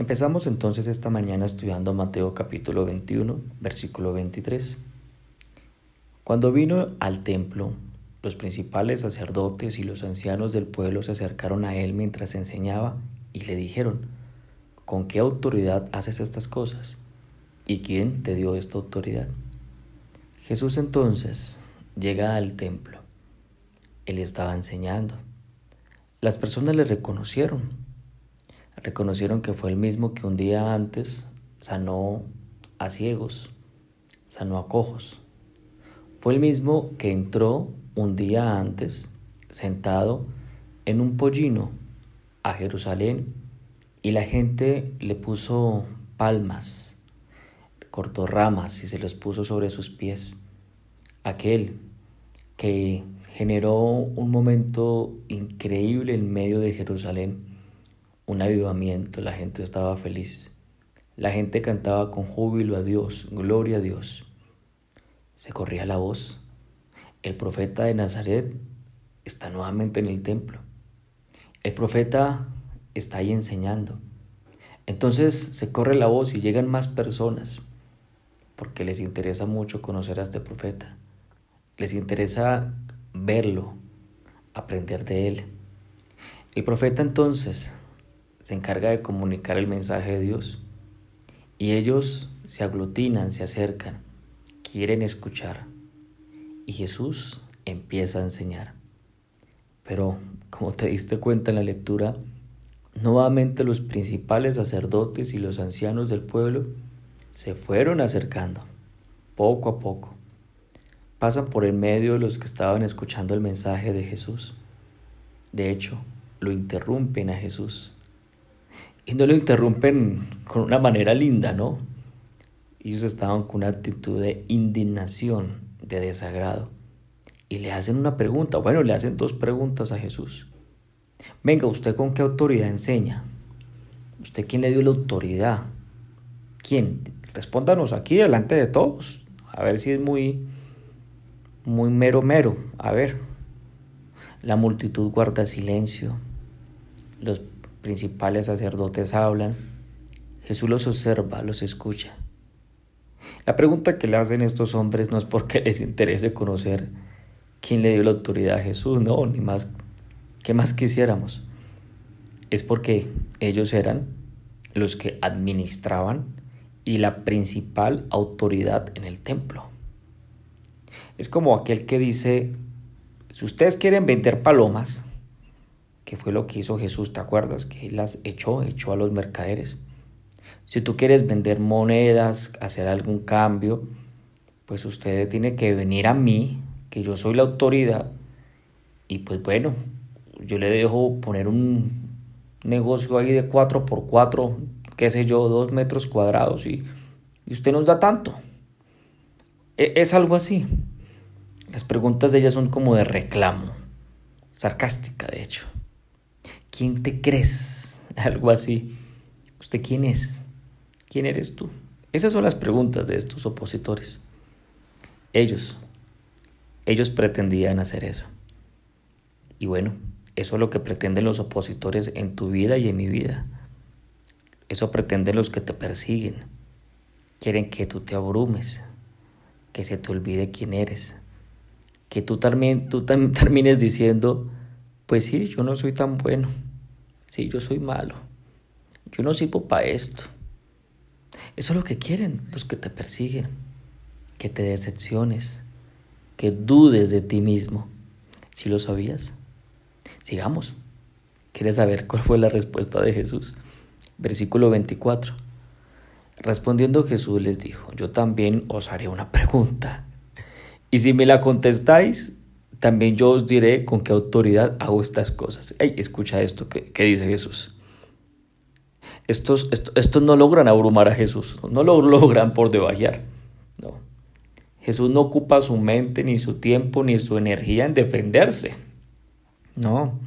Empezamos entonces esta mañana estudiando Mateo capítulo 21, versículo 23. Cuando vino al templo, los principales sacerdotes y los ancianos del pueblo se acercaron a él mientras enseñaba y le dijeron, ¿con qué autoridad haces estas cosas? ¿Y quién te dio esta autoridad? Jesús entonces llega al templo. Él estaba enseñando. Las personas le reconocieron reconocieron que fue el mismo que un día antes sanó a ciegos, sanó a cojos. Fue el mismo que entró un día antes, sentado en un pollino a Jerusalén, y la gente le puso palmas, cortó ramas y se los puso sobre sus pies. Aquel que generó un momento increíble en medio de Jerusalén un avivamiento, la gente estaba feliz. La gente cantaba con júbilo a Dios, gloria a Dios. Se corría la voz. El profeta de Nazaret está nuevamente en el templo. El profeta está ahí enseñando. Entonces se corre la voz y llegan más personas porque les interesa mucho conocer a este profeta. Les interesa verlo, aprender de él. El profeta entonces se encarga de comunicar el mensaje de Dios. Y ellos se aglutinan, se acercan, quieren escuchar. Y Jesús empieza a enseñar. Pero, como te diste cuenta en la lectura, nuevamente los principales sacerdotes y los ancianos del pueblo se fueron acercando, poco a poco. Pasan por el medio de los que estaban escuchando el mensaje de Jesús. De hecho, lo interrumpen a Jesús y no lo interrumpen con una manera linda, ¿no? Ellos estaban con una actitud de indignación, de desagrado. Y le hacen una pregunta, bueno, le hacen dos preguntas a Jesús. Venga, ¿usted con qué autoridad enseña? ¿Usted quién le dio la autoridad? ¿Quién? Respóndanos aquí delante de todos. A ver si es muy, muy mero mero. A ver. La multitud guarda silencio. Los principales sacerdotes hablan, Jesús los observa, los escucha. La pregunta que le hacen estos hombres no es porque les interese conocer quién le dio la autoridad a Jesús, no, ni más, ¿qué más quisiéramos? Es porque ellos eran los que administraban y la principal autoridad en el templo. Es como aquel que dice, si ustedes quieren vender palomas, que fue lo que hizo Jesús, ¿te acuerdas? Que él las echó, echó a los mercaderes. Si tú quieres vender monedas, hacer algún cambio, pues usted tiene que venir a mí, que yo soy la autoridad, y pues bueno, yo le dejo poner un negocio ahí de 4 por 4 qué sé yo, 2 metros cuadrados, y, y usted nos da tanto. E, es algo así. Las preguntas de ella son como de reclamo, sarcástica de hecho. ¿Quién te crees? Algo así. ¿Usted quién es? ¿Quién eres tú? Esas son las preguntas de estos opositores. Ellos, ellos pretendían hacer eso. Y bueno, eso es lo que pretenden los opositores en tu vida y en mi vida. Eso pretenden los que te persiguen. Quieren que tú te abrumes, que se te olvide quién eres, que tú también tú termines diciendo, pues sí, yo no soy tan bueno Sí, yo soy malo. Yo no sirvo para esto. Eso es lo que quieren los que te persiguen. Que te decepciones. Que dudes de ti mismo. ¿Sí lo sabías? Sigamos. ¿Quieres saber cuál fue la respuesta de Jesús? Versículo 24. Respondiendo Jesús les dijo, yo también os haré una pregunta. Y si me la contestáis, también yo os diré con qué autoridad hago estas cosas. Escucha esto que, dice Jesús. Estos, estos, no logran abrumar a Jesús, no lo logran por debajear. No. Jesús no ocupa su mente, ni su tiempo, ni su energía en defenderse. No.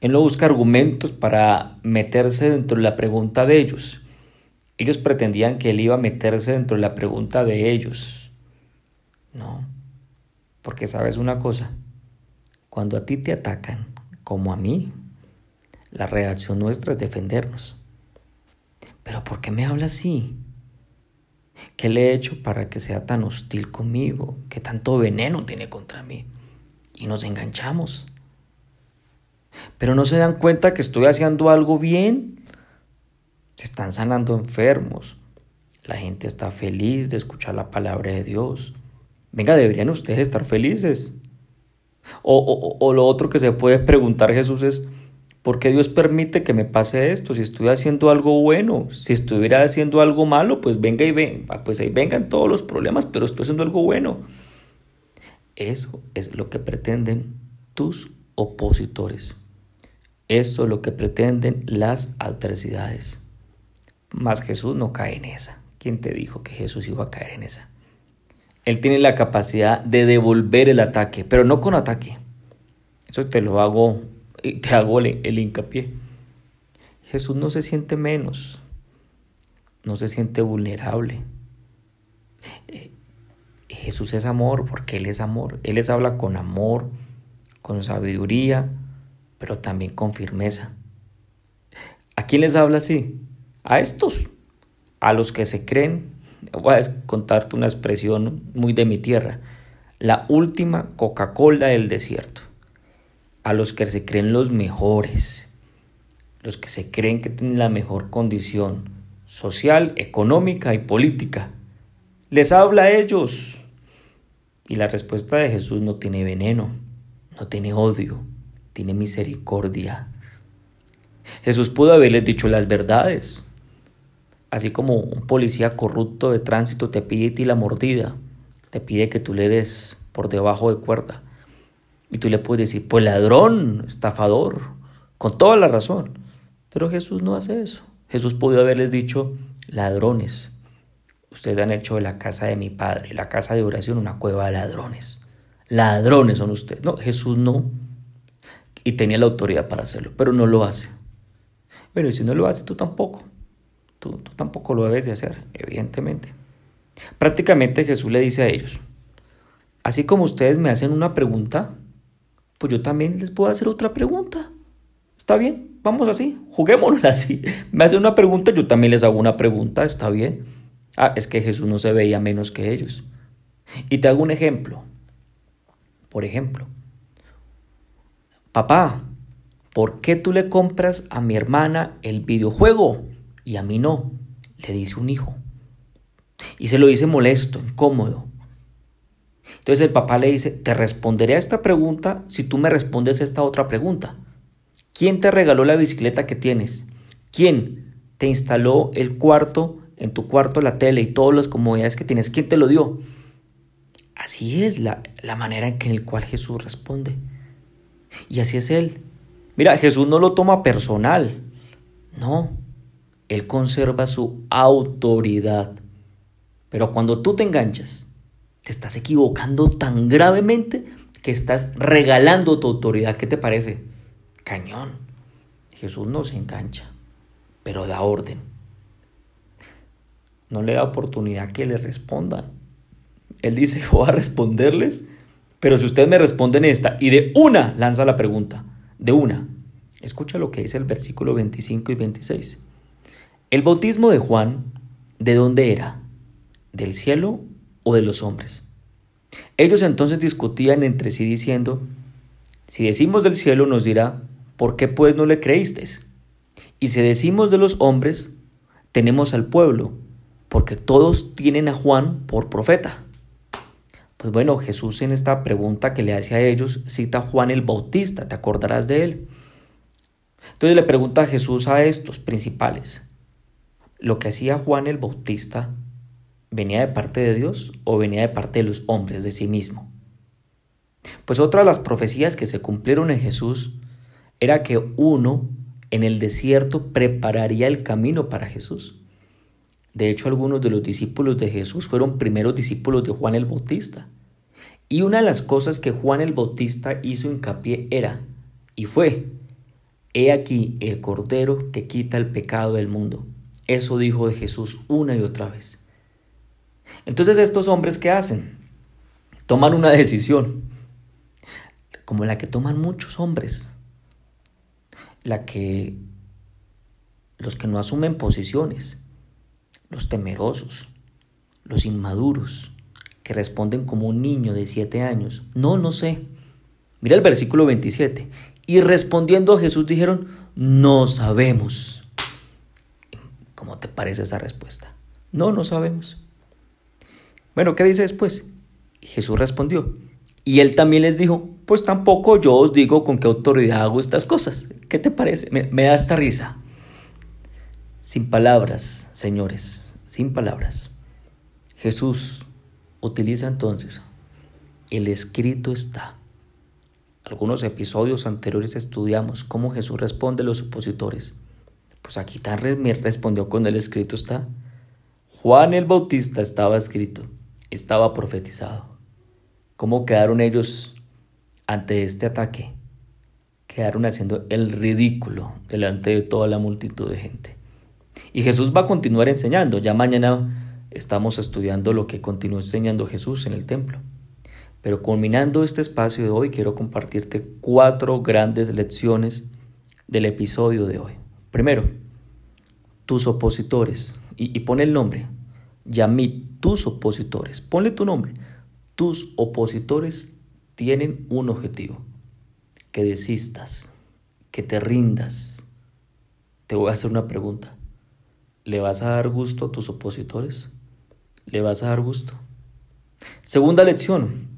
Él no busca argumentos para meterse dentro de la pregunta de ellos. Ellos pretendían que él iba a meterse dentro de la pregunta de ellos. No. Porque sabes una cosa, cuando a ti te atacan, como a mí, la reacción nuestra es defendernos. pero ¿por qué me habla así? ¿Qué le he hecho para que sea tan hostil conmigo? ¿Qué tanto veneno tiene contra mí? Y nos enganchamos. Pero no se dan cuenta que estoy haciendo algo bien. Se están sanando enfermos. La gente está feliz de escuchar la palabra de Dios. Venga, deberían ustedes estar felices. O, o, lo otro que se puede preguntar Jesús es, ¿por qué Dios permite que me pase esto? Si estoy haciendo algo bueno, si estuviera haciendo algo malo, pues venga y ven, pues ahí vengan todos los problemas, pero estoy haciendo algo bueno. Eso es lo que pretenden tus opositores. Eso es lo que pretenden las adversidades. Mas Jesús no cae en esa. ¿Quién te dijo que Jesús iba a caer en esa? Él tiene la capacidad de devolver el ataque, pero no con ataque. Eso te lo hago, te hago el, hincapié. Jesús no se siente menos, no se siente vulnerable. Eh, Jesús es amor porque Él es amor. Él les habla con amor, con sabiduría, pero también con firmeza. ¿A quién les habla así? A estos, a los que se creen voy a contarte una expresión muy de mi tierra, la última Coca-Cola del desierto. A los que se creen los mejores, los que se creen que tienen la mejor condición social, económica y política. Les habla a ellos. Y la respuesta de Jesús no tiene veneno, no tiene odio, tiene misericordia. Jesús pudo haberles dicho las verdades, así como un policía corrupto de tránsito te pide a ti la mordida, te pide que tú le des por debajo de cuerda. Y tú le puedes decir, pues ladrón, estafador, con toda la razón. Pero Jesús no hace eso. Jesús pudo haberles dicho, ladrones, ustedes han hecho de la casa de mi padre, la casa de oración, una cueva de ladrones. Ladrones son ustedes. No, Jesús no. Y tenía la autoridad para hacerlo, pero no lo hace. Bueno, y si no lo hace, tú tampoco. Tú, tampoco lo debes de hacer, evidentemente. Prácticamente Jesús le dice a ellos, así como ustedes me hacen una pregunta, pues yo también les puedo hacer otra pregunta. ¿Está bien? Vamos así, juguémonos así. Me hacen una pregunta, yo también les hago una pregunta, ¿está bien? Ah, es que Jesús no se veía menos que ellos. Y te hago un ejemplo. Por ejemplo, papá, ¿por qué tú le compras a mi hermana el videojuego? Y a mí no, le dice un hijo. Y se lo dice molesto, incómodo. Entonces el papá le dice, te responderé a esta pregunta si tú me respondes esta otra pregunta. ¿Quién te regaló la bicicleta que tienes? ¿Quién te instaló el cuarto, en tu cuarto la tele y todas las comodidades que tienes? ¿Quién te lo dio? Así es la, la manera en que el cual Jesús responde. Y así es Él. Mira, Jesús no lo toma personal. No, él conserva su autoridad. Pero cuando tú te enganchas, te estás equivocando tan gravemente que estás regalando tu autoridad. ¿Qué te parece? Cañón. Jesús no se engancha, pero da orden. No le da oportunidad que le respondan. Él dice, voy a responderles, pero si ustedes me responden esta y de una lanza la pregunta, de una. Escucha lo que dice el versículo 25 y 26. El bautismo de Juan, ¿de dónde era? ¿Del cielo o de los hombres? Ellos entonces discutían entre sí diciendo, si decimos del cielo nos dirá, ¿por qué pues no le creísteis? Y si decimos de los hombres, tenemos al pueblo, porque todos tienen a Juan por profeta. Pues bueno, Jesús en esta pregunta que le hace a ellos cita a Juan el Bautista, te acordarás de él. Entonces le pregunta Jesús a estos principales, lo que hacía Juan el Bautista venía de parte de Dios o venía de parte de los hombres de sí mismo. Pues otra de las profecías que se cumplieron en Jesús era que uno en el desierto prepararía el camino para Jesús. De hecho, algunos de los discípulos de Jesús fueron primeros discípulos de Juan el Bautista. Y una de las cosas que Juan el Bautista hizo hincapié era, y fue, He aquí el Cordero que quita el pecado del mundo. Eso dijo de Jesús una y otra vez. Entonces estos hombres ¿qué hacen? Toman una decisión, como la que toman muchos hombres, la que, los que no asumen posiciones, los temerosos, los inmaduros, que responden como un niño de siete años. No, no sé. Mira el versículo 27. Y respondiendo a Jesús dijeron, no sabemos. ¿Cómo te parece esa respuesta? No, no sabemos. Bueno, ¿qué dice después? Jesús respondió. Y él también les dijo, pues tampoco yo os digo con qué autoridad hago estas cosas. ¿Qué te parece? Me, me da esta risa. Sin palabras, señores, sin palabras. Jesús utiliza entonces, el escrito está. Algunos episodios anteriores estudiamos cómo Jesús responde a los opositores. Pues aquí también respondió con el escrito está. Juan el Bautista estaba escrito, estaba profetizado. ¿Cómo quedaron ellos ante este ataque? Quedaron haciendo el ridículo delante de toda la multitud de gente. Y Jesús va a continuar enseñando. Ya mañana estamos estudiando lo que continuó enseñando Jesús en el templo. Pero culminando este espacio de hoy, quiero compartirte cuatro grandes lecciones del episodio de hoy. Primero, tus opositores. Y, pone el nombre. Yamit, tus opositores. Ponle tu nombre. Tus opositores tienen un objetivo. Que desistas. Que te rindas. Te voy a hacer una pregunta. ¿Le vas a dar gusto a tus opositores? ¿Le vas a dar gusto? Segunda lección.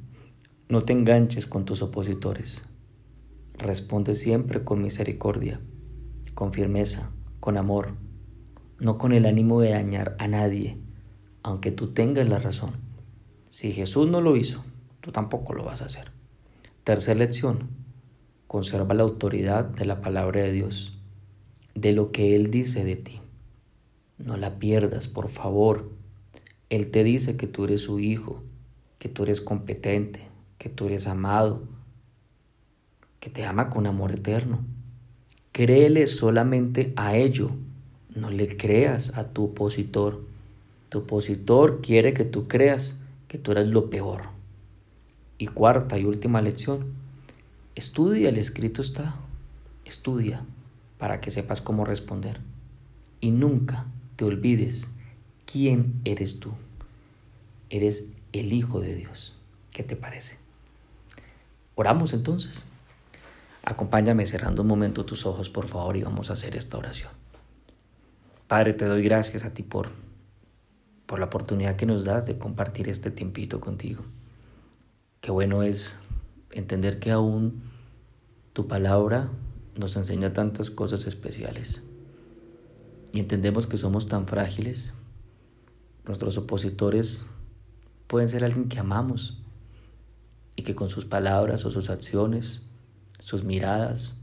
No te enganches con tus opositores. Responde siempre con misericordia, con firmeza, con amor, no con el ánimo de dañar a nadie, aunque tú tengas la razón. Si Jesús no lo hizo, tú tampoco lo vas a hacer. Tercera lección. Conserva la autoridad de la palabra de Dios, de lo que Él dice de ti. No la pierdas, por favor. Él te dice que tú eres su hijo, que tú eres competente, que tú eres amado, que te ama con amor eterno. Créele solamente a ello, no le creas a tu opositor. Tu opositor quiere que tú creas que tú eres lo peor. Y cuarta y última lección, estudia, el escrito está, estudia para que sepas cómo responder. Y nunca te olvides quién eres tú. Eres el Hijo de Dios. ¿Qué te parece? Oramos entonces. Acompáñame cerrando un momento tus ojos, por favor, y vamos a hacer esta oración. Padre, te doy gracias a ti por, por la oportunidad que nos das de compartir este tiempito contigo. Qué bueno es entender que aún tu palabra nos enseña tantas cosas especiales. Y entendemos que somos tan frágiles. Nuestros opositores pueden ser alguien que amamos, y que con sus palabras o sus acciones, sus miradas,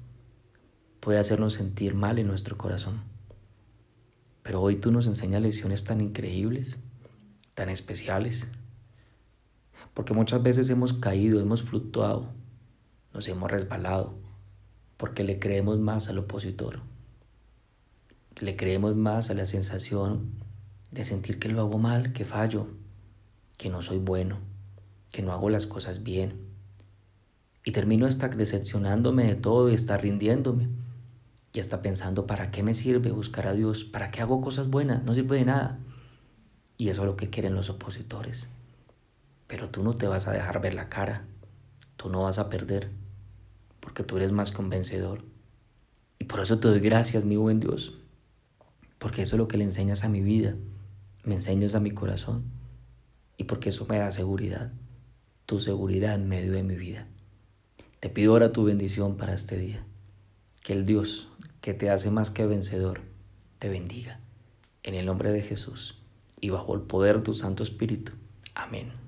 puede hacernos sentir mal en nuestro corazón. Pero hoy tú nos enseñas lecciones tan increíbles, tan especiales, porque muchas veces hemos caído, hemos fluctuado, nos hemos resbalado, porque le creemos más al opositor, le creemos más a la sensación de sentir que lo hago mal, que fallo, que no soy bueno que no hago las cosas bien. Y termino hasta decepcionándome de todo y hasta rindiéndome. Y hasta pensando, ¿para qué me sirve buscar a Dios? ¿Para qué hago cosas buenas? No sirve de nada. Y eso es lo que quieren los opositores. Pero tú no te vas a dejar ver la cara. Tú no vas a perder. Porque tú eres más convencedor. Y por eso te doy gracias, mi buen Dios. Porque eso es lo que le enseñas a mi vida. Me enseñas a mi corazón. Y porque eso me da seguridad tu seguridad en medio de mi vida. Te pido ahora tu bendición para este día. Que el Dios que te hace más que vencedor te bendiga. En el nombre de Jesús y bajo el poder de tu Santo Espíritu. Amén.